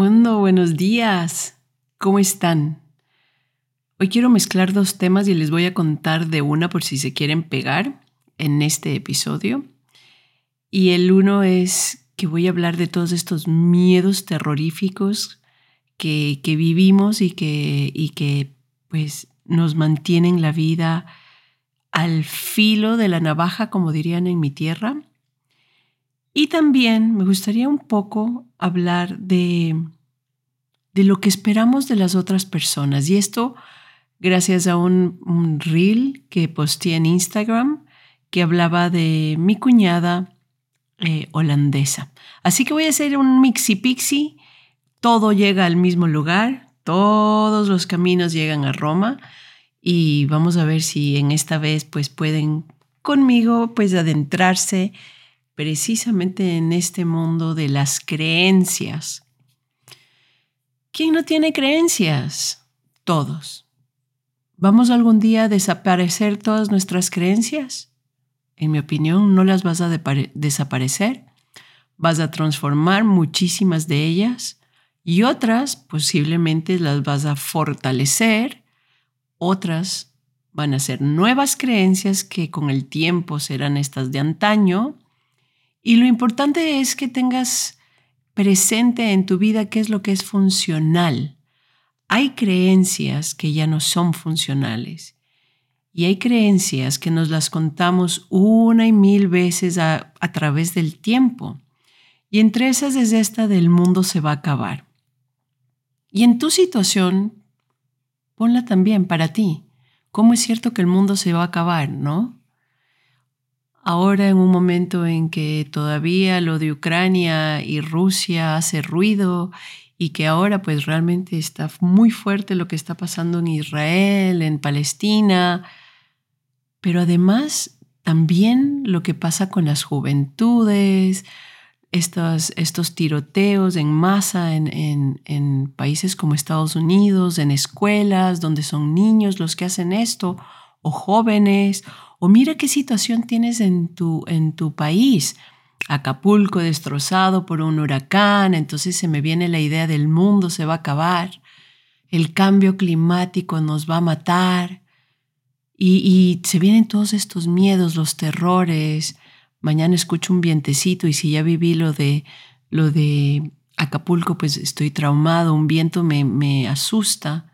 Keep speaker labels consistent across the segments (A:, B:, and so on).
A: Buenos días. ¿Cómo están? Hoy quiero mezclar dos temas y les voy a contar de una por si se quieren pegar en este episodio. Y el uno es que voy a hablar de todos estos miedos terroríficos que, que vivimos y que, y que pues nos mantienen la vida al filo de la navaja, como dirían en mi tierra y también me gustaría un poco hablar de, de lo que esperamos de las otras personas. Y esto gracias a un, reel que posteé en Instagram que hablaba de mi cuñada eh, holandesa. Así que voy a hacer un mixi pixi. Todo llega al mismo lugar, todos los caminos llegan a Roma y vamos a ver si en esta vez pues pueden conmigo pues adentrarse precisamente en este mundo de las creencias. ¿Quién no tiene creencias? Todos. ¿Vamos algún día a desaparecer todas nuestras creencias? En mi opinión, no las vas a desaparecer. Vas a transformar muchísimas de ellas y otras posiblemente las vas a fortalecer. Otras van a ser nuevas creencias que con el tiempo serán estas de antaño y lo importante es que tengas presente en tu vida qué es lo que es funcional. Hay creencias que ya no son funcionales y hay creencias que nos las contamos una y mil veces a, través del tiempo. Y entre esas es esta del mundo se va a acabar. Y en tu situación, ponla también para ti. ¿Cómo es cierto que el mundo se va a acabar, no? Ahora en un momento en que todavía lo de Ucrania y Rusia hace ruido y que ahora pues realmente está muy fuerte lo que está pasando en Israel, en Palestina, pero además también lo que pasa con las juventudes, estos, estos tiroteos en masa en, en, en países como Estados Unidos, en escuelas donde son niños los que hacen esto, o jóvenes, o mira qué situación tienes en tu, en tu país. Acapulco destrozado por un huracán, entonces se me viene la idea del mundo se va a acabar, el cambio climático nos va a matar y, se vienen todos estos miedos, los terrores. Mañana escucho un vientecito y si ya viví lo de, lo de Acapulco, pues estoy traumado, un viento me, me asusta.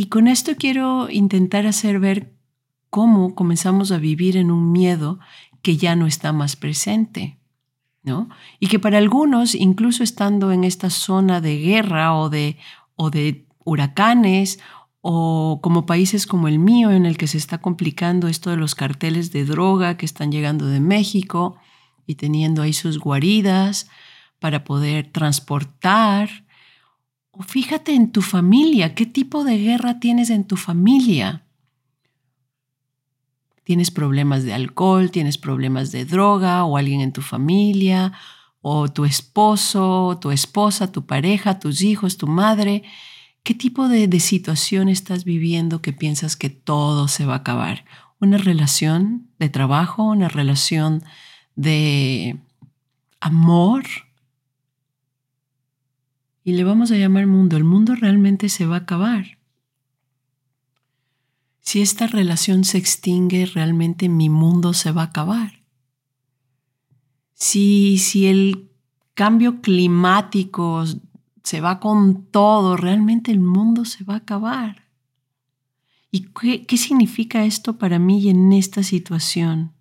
A: Y con esto quiero intentar hacer ver cómo comenzamos a vivir en un miedo que ya no está más presente. ¿no? Y que para algunos, incluso estando en esta zona de guerra o de, o de huracanes, o como países como el mío, en el que se está complicando esto de los carteles de droga que están llegando de México y teniendo ahí sus guaridas para poder transportar. O fíjate en tu familia, qué tipo de guerra tienes en tu familia tienes problemas de alcohol, tienes problemas de droga o alguien en tu familia o tu esposo, tu esposa, tu pareja, tus hijos, tu madre. ¿Qué tipo de, de situación estás viviendo que piensas que todo se va a acabar? ¿Una relación de trabajo? ¿Una relación de amor? Y le vamos a llamar mundo. El mundo realmente se va a acabar. Si esta relación se extingue, realmente mi mundo se va a acabar. Si, si el cambio climático se va con todo, realmente el mundo se va a acabar. ¿Y qué, qué significa esto para mí en esta situación?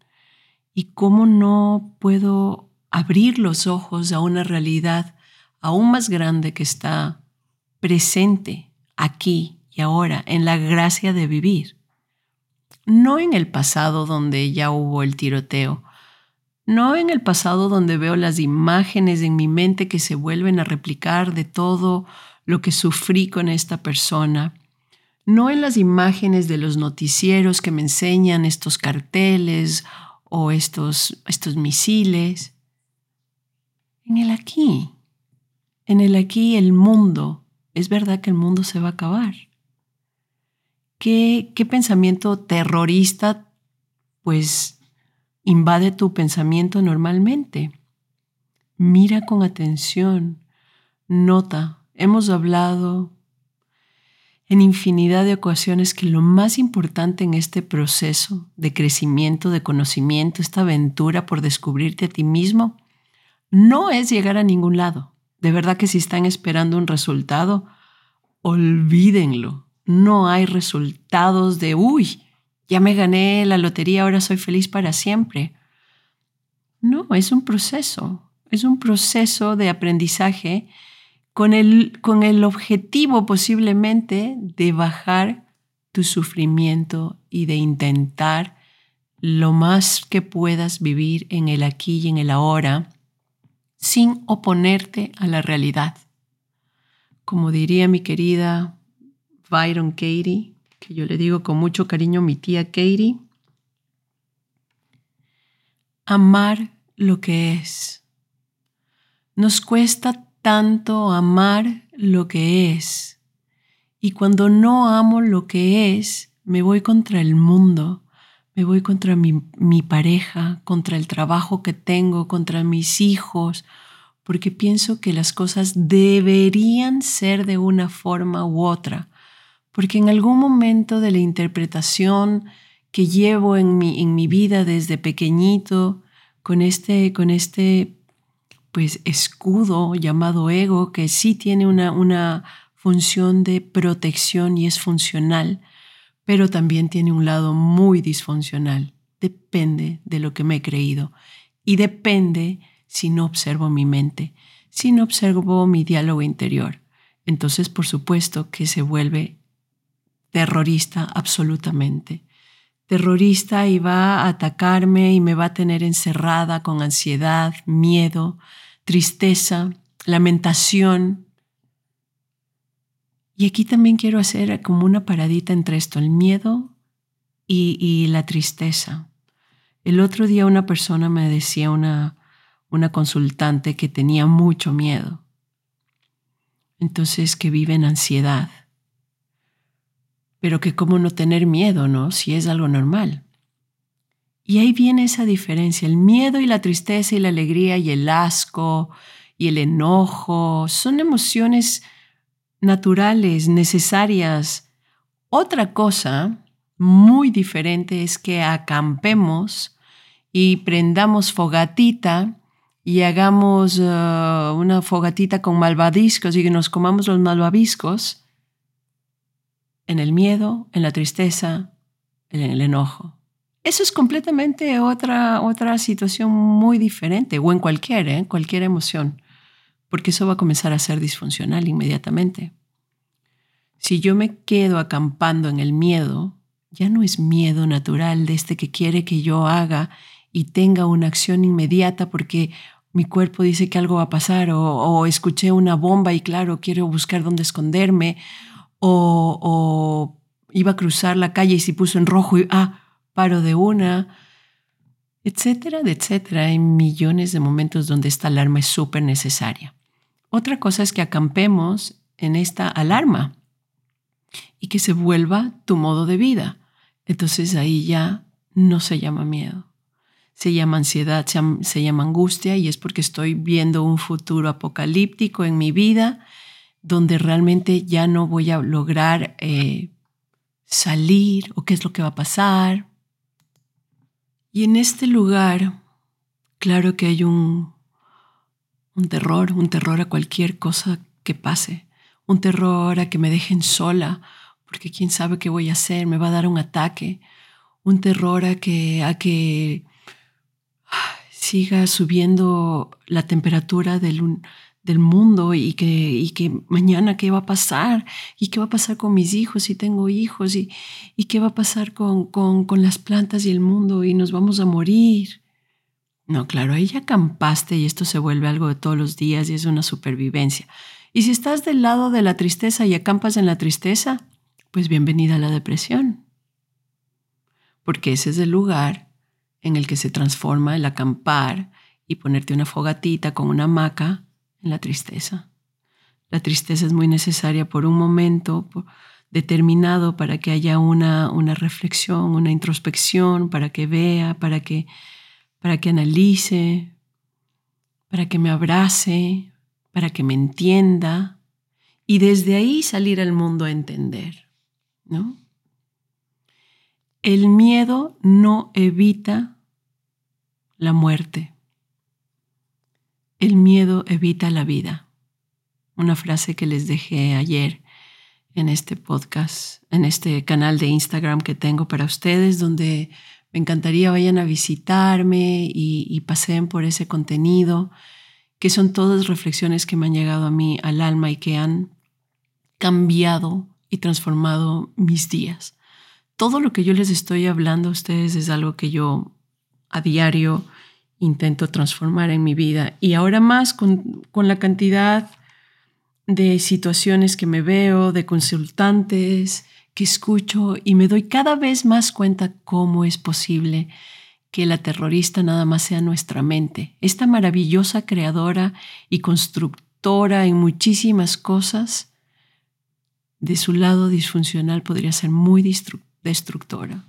A: ¿Y cómo no puedo abrir los ojos a una realidad aún más grande que está presente aquí y ahora, en la gracia de vivir. No en el pasado donde ya hubo el tiroteo, no en el pasado donde veo las imágenes en mi mente que se vuelven a replicar de todo lo que sufrí con esta persona, no en las imágenes de los noticieros que me enseñan estos carteles o estos, estos misiles, en el aquí, en el aquí el mundo, es verdad que el mundo se va a acabar. ¿Qué, qué pensamiento terrorista pues invade tu pensamiento normalmente? Mira con atención, nota, hemos hablado en infinidad de ocasiones que lo más importante en este proceso de crecimiento, de conocimiento, esta aventura por descubrirte a ti mismo, no es llegar a ningún lado. De verdad que si están esperando un resultado, olvídenlo. No hay resultados de, uy, ya me gané la lotería, ahora soy feliz para siempre. No, es un proceso, es un proceso de aprendizaje con el, con el objetivo posiblemente de bajar tu sufrimiento y de intentar lo más que puedas vivir en el aquí y en el ahora sin oponerte a la realidad. Como diría mi querida Byron Katie, que yo le digo con mucho cariño mi tía Katie, amar lo que es. Nos cuesta tanto amar lo que es. Y cuando no amo lo que es, me voy contra el mundo, me voy contra mi, mi, pareja, contra el trabajo que tengo, contra mis hijos, porque pienso que las cosas deberían ser de una forma u otra, porque en algún momento de la interpretación que llevo en mi, en mi vida desde pequeñito, con este, con este pues escudo llamado ego que sí tiene una, una función de protección y es funcional, pero también tiene un lado muy disfuncional. Depende de lo que me he creído y depende si no observo mi mente, si no observo mi diálogo interior. Entonces, por supuesto que se vuelve terrorista absolutamente. Terrorista y va a atacarme y me va a tener encerrada con ansiedad, miedo, tristeza, lamentación. Y aquí también quiero hacer como una paradita entre esto, el miedo y, la tristeza. El otro día una persona me decía, una, una consultante, que tenía mucho miedo. Entonces que vive en ansiedad. Pero que cómo no tener miedo, ¿no? Si es algo normal. Y ahí viene esa diferencia, el miedo y la tristeza y la alegría y el asco y el enojo son emociones naturales, necesarias. Otra cosa muy diferente es que acampemos y prendamos fogatita y hagamos uh, una fogatita con malvadiscos y que nos comamos los malvaviscos en el miedo, en la tristeza, en el enojo. Eso es completamente otra, otra situación muy diferente, o en cualquier, ¿eh? cualquier emoción, porque eso va a comenzar a ser disfuncional inmediatamente. Si yo me quedo acampando en el miedo, ya no es miedo natural de este que quiere que yo haga y tenga una acción inmediata porque mi cuerpo dice que algo va a pasar o, o escuché una bomba y claro, quiero buscar dónde esconderme o, o, iba a cruzar la calle y se puso en rojo y, ah, paro de una, etcétera, etcétera. Hay millones de momentos donde esta alarma es súper necesaria. Otra cosa es que acampemos en esta alarma y que se vuelva tu modo de vida. Entonces ahí ya no se llama miedo, se llama ansiedad, se llama angustia y es porque estoy viendo un futuro apocalíptico en mi vida donde realmente ya no voy a lograr eh, salir o qué es lo que va a pasar. Y en este lugar, claro que hay un, un terror, un terror a cualquier cosa que pase, un terror a que me dejen sola, porque quién sabe qué voy a hacer, me va a dar un ataque, un terror a que, a que siga subiendo la temperatura del, del mundo y que, y que mañana qué va a pasar y qué va a pasar con mis hijos si tengo hijos y, y qué va a pasar con, con, con las plantas y el mundo y nos vamos a morir. No, claro, ahí ya acampaste y esto se vuelve algo de todos los días y es una supervivencia. Y si estás del lado de la tristeza y acampas en la tristeza, pues bienvenida a la depresión. Porque ese es el lugar en el que se transforma el acampar y ponerte una fogatita con una hamaca en la tristeza. La tristeza es muy necesaria por un momento determinado para que haya una, una reflexión, una introspección, para que vea, para que para que analice, para que me abrace, para que me entienda y desde ahí salir al mundo a entender, ¿no? El miedo no evita la muerte. El miedo evita la vida. Una frase que les dejé ayer en este podcast, en este canal de Instagram que tengo para ustedes, donde me encantaría vayan a visitarme y, pasen por ese contenido, que son todas reflexiones que me han llegado a mí al alma y que han cambiado y transformado mis días. Todo lo que yo les estoy hablando a ustedes es algo que yo a diario intento transformar en mi vida. Y ahora más con, con la cantidad de situaciones que me veo, de consultantes, que escucho y me doy cada vez más cuenta cómo es posible que la terrorista nada más sea nuestra mente, esta maravillosa creadora y constructora en muchísimas cosas, de su lado disfuncional podría ser muy destructora.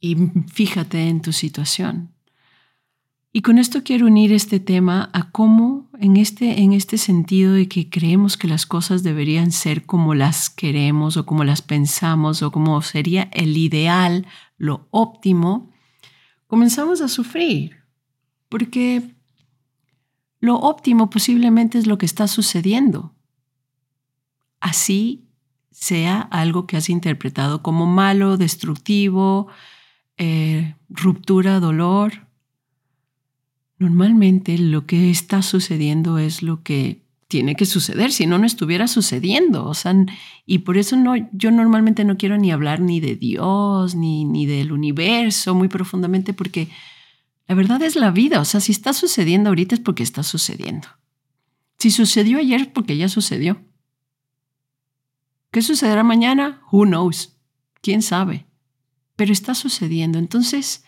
A: Y fíjate en tu situación. Y con esto quiero unir este tema a cómo, en este, en este sentido de que creemos que las cosas deberían ser como las queremos o como las pensamos o como sería el ideal, lo óptimo, comenzamos a sufrir. Porque lo óptimo posiblemente es lo que está sucediendo. Así sea algo que has interpretado como malo, destructivo, eh, ruptura, dolor Normalmente lo que está sucediendo es lo que tiene que suceder, si no, no estuviera sucediendo. O sea, y por eso no, yo normalmente no quiero ni hablar ni de Dios, ni, ni del universo muy profundamente, porque la verdad es la vida. O sea, si está sucediendo ahorita es porque está sucediendo. Si sucedió ayer es porque ya sucedió. ¿Qué sucederá mañana? Who knows? ¿Quién sabe? Pero está sucediendo. Entonces,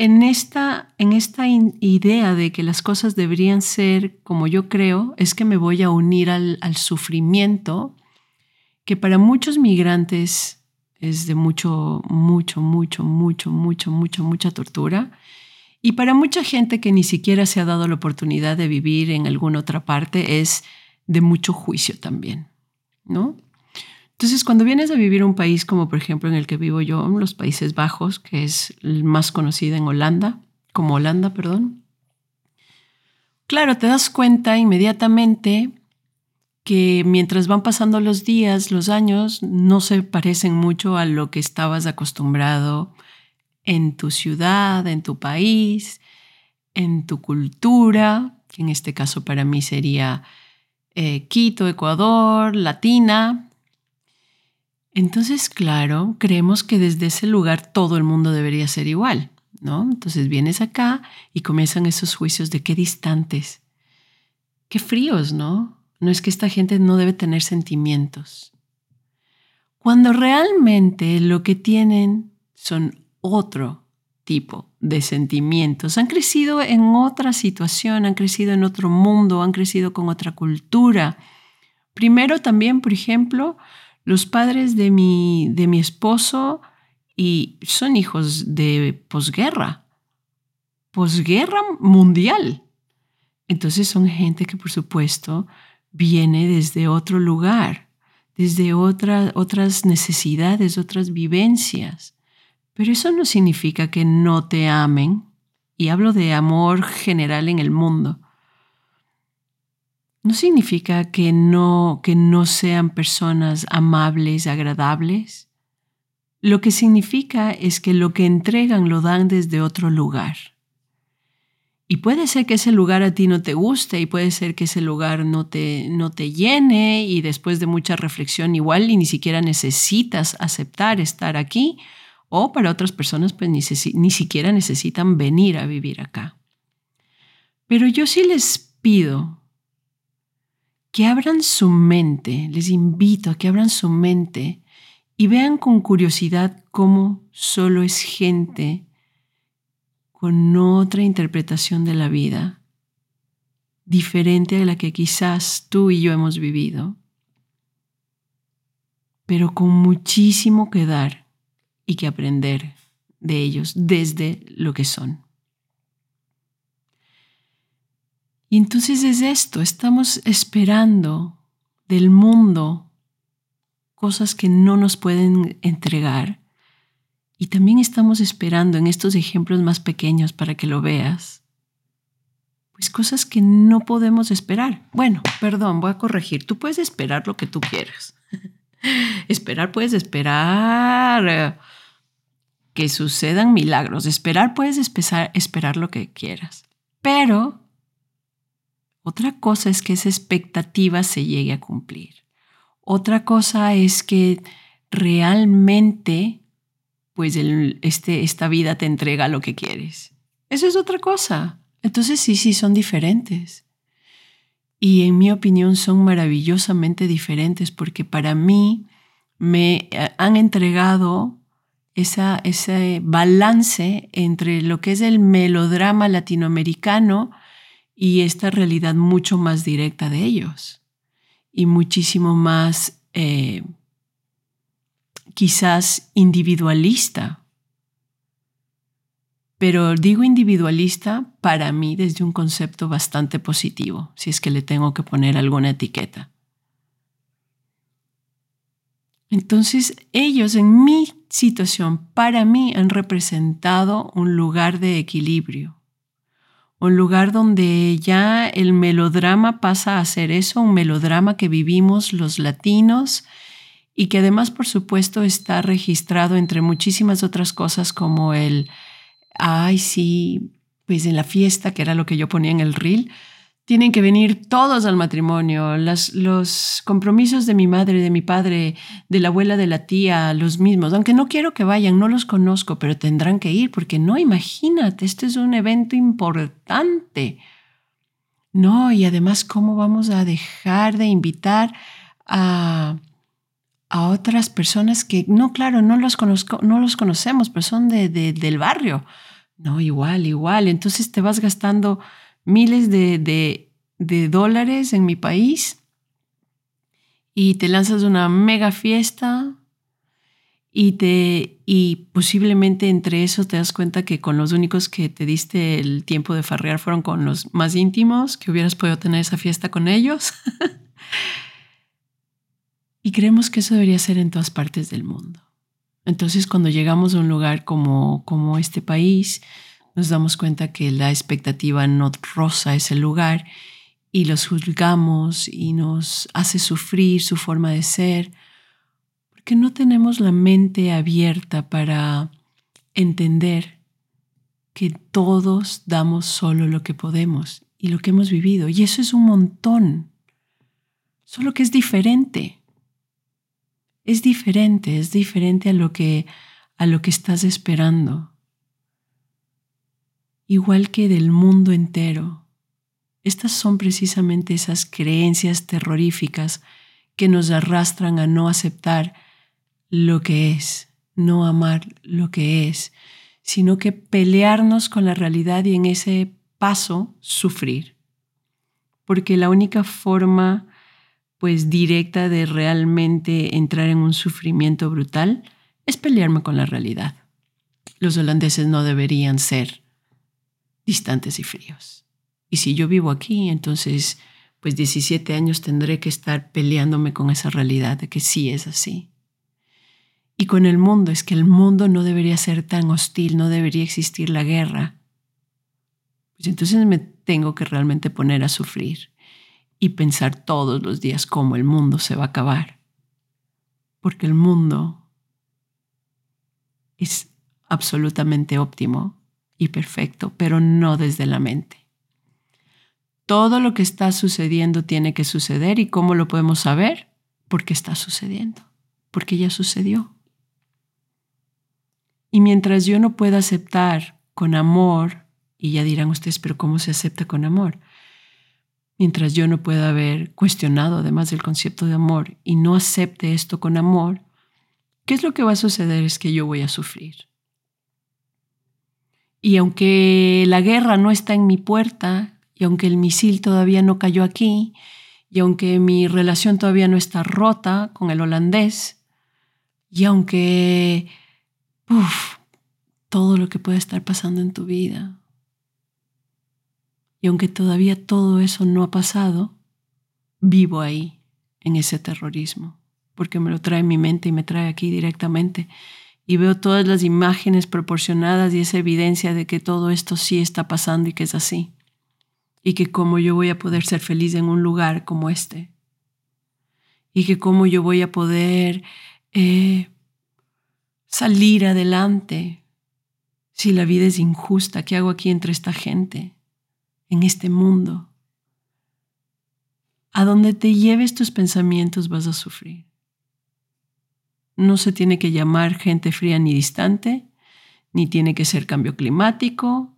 A: en esta, en esta idea de que las cosas deberían ser como yo creo, es que me voy a unir al, al sufrimiento que para muchos migrantes es de mucho, mucho, mucho, mucho, mucho, mucho, mucha tortura. Y para mucha gente que ni siquiera se ha dado la oportunidad de vivir en alguna otra parte es de mucho juicio también, ¿no? Entonces, cuando vienes a vivir un país como por ejemplo en el que vivo yo, los Países Bajos, que es el más conocido en Holanda, como Holanda, perdón, claro, te das cuenta inmediatamente que mientras van pasando los días, los años, no se parecen mucho a lo que estabas acostumbrado en tu ciudad, en tu país, en tu cultura, que en este caso para mí sería eh, Quito, Ecuador, Latina, entonces, claro, creemos que desde ese lugar todo el mundo debería ser igual, ¿no? Entonces vienes acá y comienzan esos juicios de qué distantes, qué fríos, ¿no? No es que esta gente no debe tener sentimientos. Cuando realmente lo que tienen son otro tipo de sentimientos. Han crecido en otra situación, han crecido en otro mundo, han crecido con otra cultura. Primero también, por ejemplo, los padres de mi, de mi esposo y son hijos de posguerra, posguerra mundial. Entonces son gente que por supuesto viene desde otro lugar, desde otras necesidades, otras vivencias. Pero eso no significa que no te amen, y hablo de amor general en el mundo no significa que no, que no sean personas amables, agradables. Lo que significa es que lo que entregan lo dan desde otro lugar. Y puede ser que ese lugar a ti no te guste y puede ser que ese lugar no te, no te llene y después de mucha reflexión igual y ni siquiera necesitas aceptar estar aquí o para otras personas pues ni, ni siquiera necesitan venir a vivir acá. Pero yo sí les pido que abran su mente, les invito a que abran su mente y vean con curiosidad cómo solo es gente con otra interpretación de la vida, diferente a la que quizás tú y yo hemos vivido, pero con muchísimo que dar y que aprender de ellos desde lo que son. Y entonces es esto, estamos esperando del mundo cosas que no nos pueden entregar. Y también estamos esperando en estos ejemplos más pequeños para que lo veas, pues cosas que no podemos esperar. Bueno, perdón, voy a corregir. Tú puedes esperar lo que tú quieras. esperar puedes esperar eh, que sucedan milagros. Esperar puedes esperar lo que quieras. Pero otra cosa es que esa expectativa se llegue a cumplir. Otra cosa es que realmente, pues este, esta vida te entrega lo que quieres. Eso es otra cosa. Entonces sí, sí, son diferentes. Y en mi opinión son maravillosamente diferentes porque para mí me eh, han entregado esa, ese balance entre lo que es el melodrama latinoamericano y esta realidad mucho más directa de ellos y muchísimo más eh, quizás individualista. Pero digo individualista para mí desde un concepto bastante positivo, si es que le tengo que poner alguna etiqueta. Entonces ellos en mi situación, para mí, han representado un lugar de equilibrio, un lugar donde ya el melodrama pasa a ser eso, un melodrama que vivimos los latinos y que además, por supuesto, está registrado entre muchísimas otras cosas como el, ay, sí, pues en la fiesta, que era lo que yo ponía en el reel, tienen que venir todos al matrimonio, los compromisos de mi madre, de mi padre, de la abuela, de la tía, los mismos, aunque no quiero que vayan, no los conozco, pero tendrán que ir, porque no, imagínate, este es un evento importante. No, y además, ¿cómo vamos a dejar de invitar a, a otras personas que, no, claro, no los, conozco, no los conocemos, pero son de, del barrio? No, igual, igual. Entonces te vas gastando miles de, dólares en mi país y te lanzas una mega fiesta y, te, y posiblemente entre eso te das cuenta que con los únicos que te diste el tiempo de farrear fueron con los más íntimos, que hubieras podido tener esa fiesta con ellos. y creemos que eso debería ser en todas partes del mundo. Entonces cuando llegamos a un lugar como, como este país, nos damos cuenta que la expectativa no roza ese lugar y los juzgamos y nos hace sufrir su forma de ser, porque no tenemos la mente abierta para entender que todos damos solo lo que podemos y lo que hemos vivido. Y eso es un montón, solo que es diferente. Es diferente, es diferente a lo que, a lo que estás esperando igual que del mundo entero. Estas son precisamente esas creencias terroríficas que nos arrastran a no aceptar lo que es, no amar lo que es, sino que pelearnos con la realidad y en ese paso sufrir. Porque la única forma pues directa de realmente entrar en un sufrimiento brutal es pelearme con la realidad. Los holandeses no deberían ser distantes y fríos. Y si yo vivo aquí, entonces, pues 17 años tendré que estar peleándome con esa realidad de que sí es así. Y con el mundo, es que el mundo no debería ser tan hostil, no debería existir la guerra. Pues entonces me tengo que realmente poner a sufrir y pensar todos los días cómo el mundo se va a acabar. Porque el mundo es absolutamente óptimo y perfecto, pero no desde la mente. Todo lo que está sucediendo tiene que suceder y ¿cómo lo podemos saber? Porque está sucediendo, porque ya sucedió. Y mientras yo no pueda aceptar con amor Y ya dirán ustedes, pero ¿cómo se acepta con amor? Mientras yo no pueda haber cuestionado además del concepto de amor y no acepte esto con amor, ¿qué es lo que va a suceder? Es que yo voy a sufrir. Y aunque la guerra no está en mi puerta, y aunque el misil todavía no cayó aquí, y aunque mi relación todavía no está rota con el holandés, y aunque todo lo que puede estar pasando en tu vida, y aunque todavía todo eso no ha pasado, vivo ahí, en ese terrorismo, porque me lo trae mi mente y me trae aquí directamente y veo todas las imágenes proporcionadas y esa evidencia de que todo esto sí está pasando y que es así. Y que cómo yo voy a poder ser feliz en un lugar como este. Y que cómo yo voy a poder eh, salir adelante si la vida es injusta. ¿Qué hago aquí entre esta gente? En este mundo. A donde te lleves tus pensamientos vas a sufrir. No se tiene que llamar gente fría ni distante, ni tiene que ser cambio climático,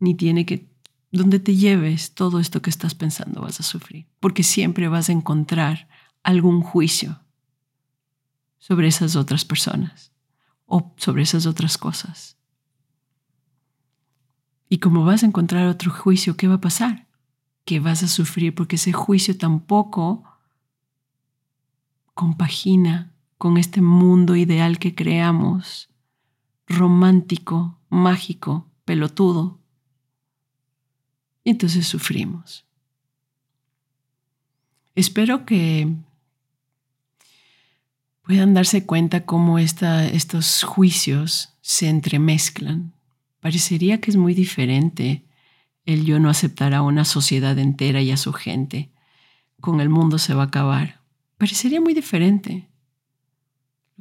A: ni tiene que... Donde te lleves todo esto que estás pensando vas a sufrir, porque siempre vas a encontrar algún juicio sobre esas otras personas o sobre esas otras cosas. Y como vas a encontrar otro juicio, ¿qué va a pasar? Que vas a sufrir porque ese juicio tampoco compagina con este mundo ideal que creamos, romántico, mágico, pelotudo. Y entonces sufrimos. Espero que puedan darse cuenta cómo estos juicios se entremezclan. Parecería que es muy diferente el yo no aceptar a una sociedad entera y a su gente. Con el mundo se va a acabar. Parecería muy diferente.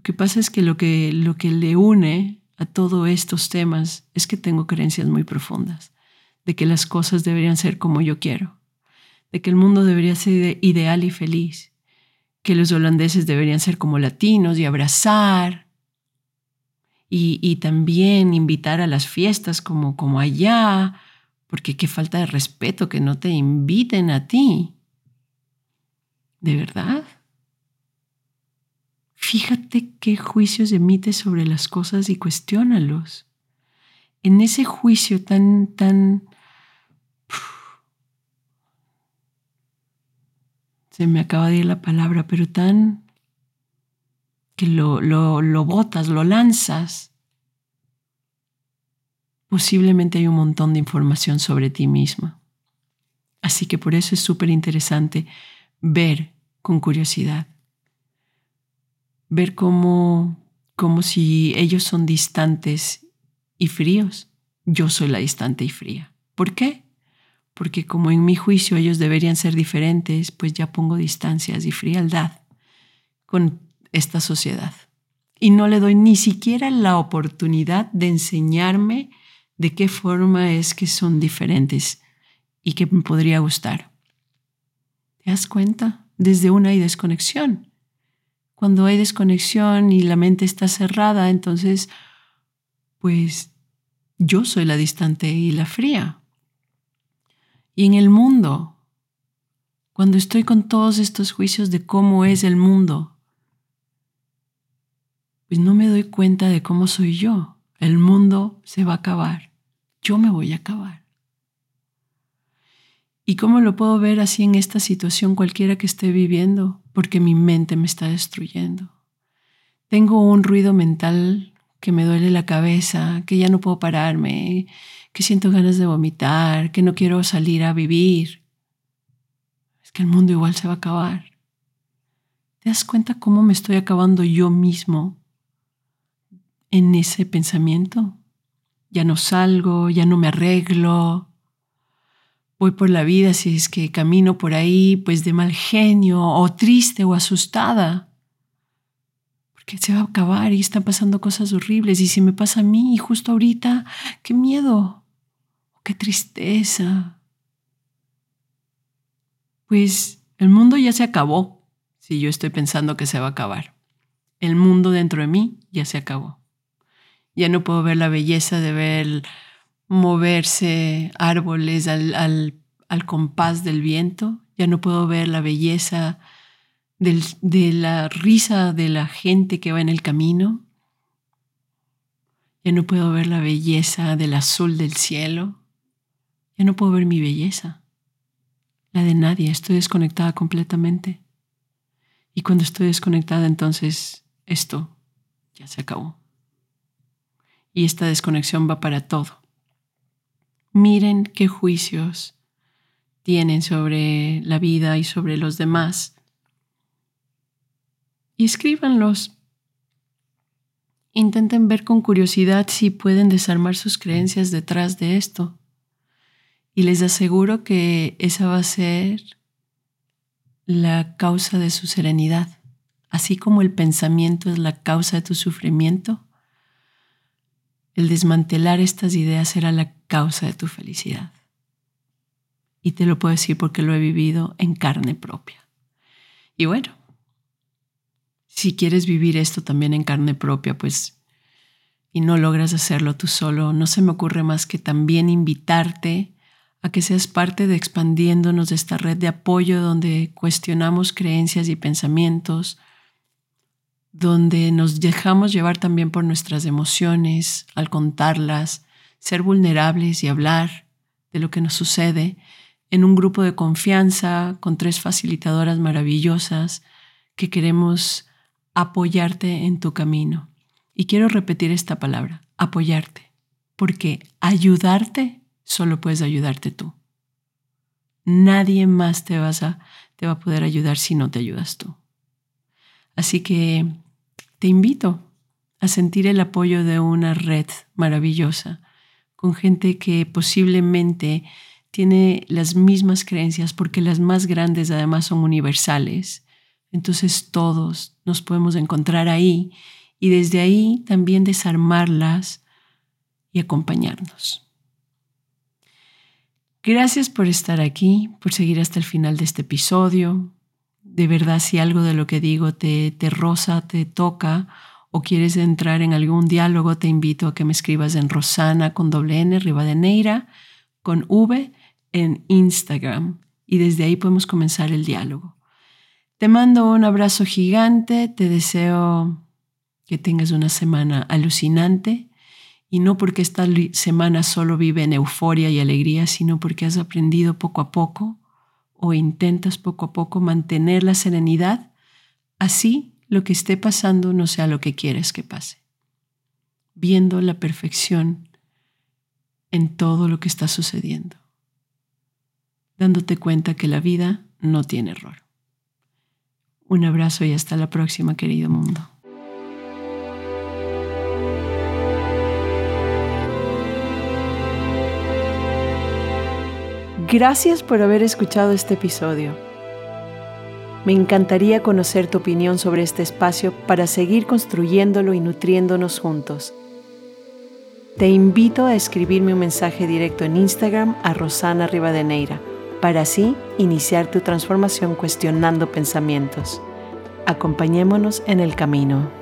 A: Lo que pasa es que lo que, lo que le une a todos estos temas es que tengo creencias muy profundas, de que las cosas deberían ser como yo quiero, de que el mundo debería ser ideal y feliz, que los holandeses deberían ser como latinos y abrazar y, y también invitar a las fiestas como, como allá, porque qué falta de respeto que no te inviten a ti. ¿De verdad? Fíjate qué juicios emites sobre las cosas y cuestiónalos. En ese juicio tan, tan... Se me acaba de ir la palabra, pero tan... que lo, lo, lo botas, lo lanzas. Posiblemente hay un montón de información sobre ti misma. Así que por eso es súper interesante ver con curiosidad ver cómo, como si ellos son distantes y fríos. Yo soy la distante y fría. ¿Por qué? Porque como en mi juicio ellos deberían ser diferentes, pues ya pongo distancias y frialdad con esta sociedad. Y no le doy ni siquiera la oportunidad de enseñarme de qué forma es que son diferentes y que me podría gustar. ¿Te das cuenta? Desde una desconexión cuando hay desconexión y la mente está cerrada, entonces, pues yo soy la distante y la fría. Y en el mundo, cuando estoy con todos estos juicios de cómo es el mundo, pues no me doy cuenta de cómo soy yo. El mundo se va a acabar. Yo me voy a acabar. ¿Y cómo lo puedo ver así en esta situación cualquiera que esté viviendo? Porque mi mente me está destruyendo. Tengo un ruido mental que me duele la cabeza, que ya no puedo pararme, que siento ganas de vomitar, que no quiero salir a vivir. Es que el mundo igual se va a acabar. ¿Te das cuenta cómo me estoy acabando yo mismo en ese pensamiento? Ya no salgo, ya no me arreglo, voy por la vida si es que camino por ahí pues de mal genio o triste o asustada. Porque se va a acabar y están pasando cosas horribles y si me pasa a mí justo ahorita, qué miedo, qué tristeza. Pues el mundo ya se acabó si yo estoy pensando que se va a acabar. El mundo dentro de mí ya se acabó. Ya no puedo ver la belleza de ver moverse árboles al, al, compás del viento, ya no puedo ver la belleza de la risa de la gente que va en el camino, ya no puedo ver la belleza del azul del cielo, ya no puedo ver mi belleza, la de nadie, estoy desconectada completamente. Y cuando estoy desconectada, entonces esto ya se acabó. Y esta desconexión va para todo. Miren qué juicios tienen sobre la vida y sobre los demás. Y escríbanlos. Intenten ver con curiosidad si pueden desarmar sus creencias detrás de esto. Y les aseguro que esa va a ser la causa de su serenidad. Así como el pensamiento es la causa de tu sufrimiento, el desmantelar estas ideas será la causa de tu felicidad. Y te lo puedo decir porque lo he vivido en carne propia. Y bueno, si quieres vivir esto también en carne propia, pues, y no logras hacerlo tú solo, no se me ocurre más que también invitarte a que seas parte de expandiéndonos esta red de apoyo donde cuestionamos creencias y pensamientos, donde nos dejamos llevar también por nuestras emociones al contarlas, ser vulnerables y hablar de lo que nos sucede en un grupo de confianza con tres facilitadoras maravillosas que queremos apoyarte en tu camino. Y quiero repetir esta palabra, apoyarte, porque ayudarte solo puedes ayudarte tú. Nadie más te, vas a, te va a poder ayudar si no te ayudas tú. Así que te invito a sentir el apoyo de una red maravillosa, con gente que posiblemente tiene las mismas creencias, porque las más grandes además son universales. Entonces todos nos podemos encontrar ahí y desde ahí también desarmarlas y acompañarnos. Gracias por estar aquí, por seguir hasta el final de este episodio. De verdad, si algo de lo que digo te, te roza, te toca o quieres entrar en algún diálogo, te invito a que me escribas en Rosana con doble N, Rivadeneira, con V, en Instagram. Y desde ahí podemos comenzar el diálogo. Te mando un abrazo gigante, te deseo que tengas una semana alucinante y no porque esta semana solo vive en euforia y alegría, sino porque has aprendido poco a poco o intentas poco a poco mantener la serenidad, así lo que esté pasando no sea lo que quieres que pase, viendo la perfección en todo lo que está sucediendo, dándote cuenta que la vida no tiene error. Un abrazo y hasta la próxima, querido mundo. Gracias por haber escuchado este episodio. Me encantaría conocer tu opinión sobre este espacio para seguir construyéndolo y nutriéndonos juntos. Te invito a escribirme un mensaje directo en Instagram a Rosana Rivadeneira para así iniciar tu transformación cuestionando pensamientos. Acompañémonos en el camino.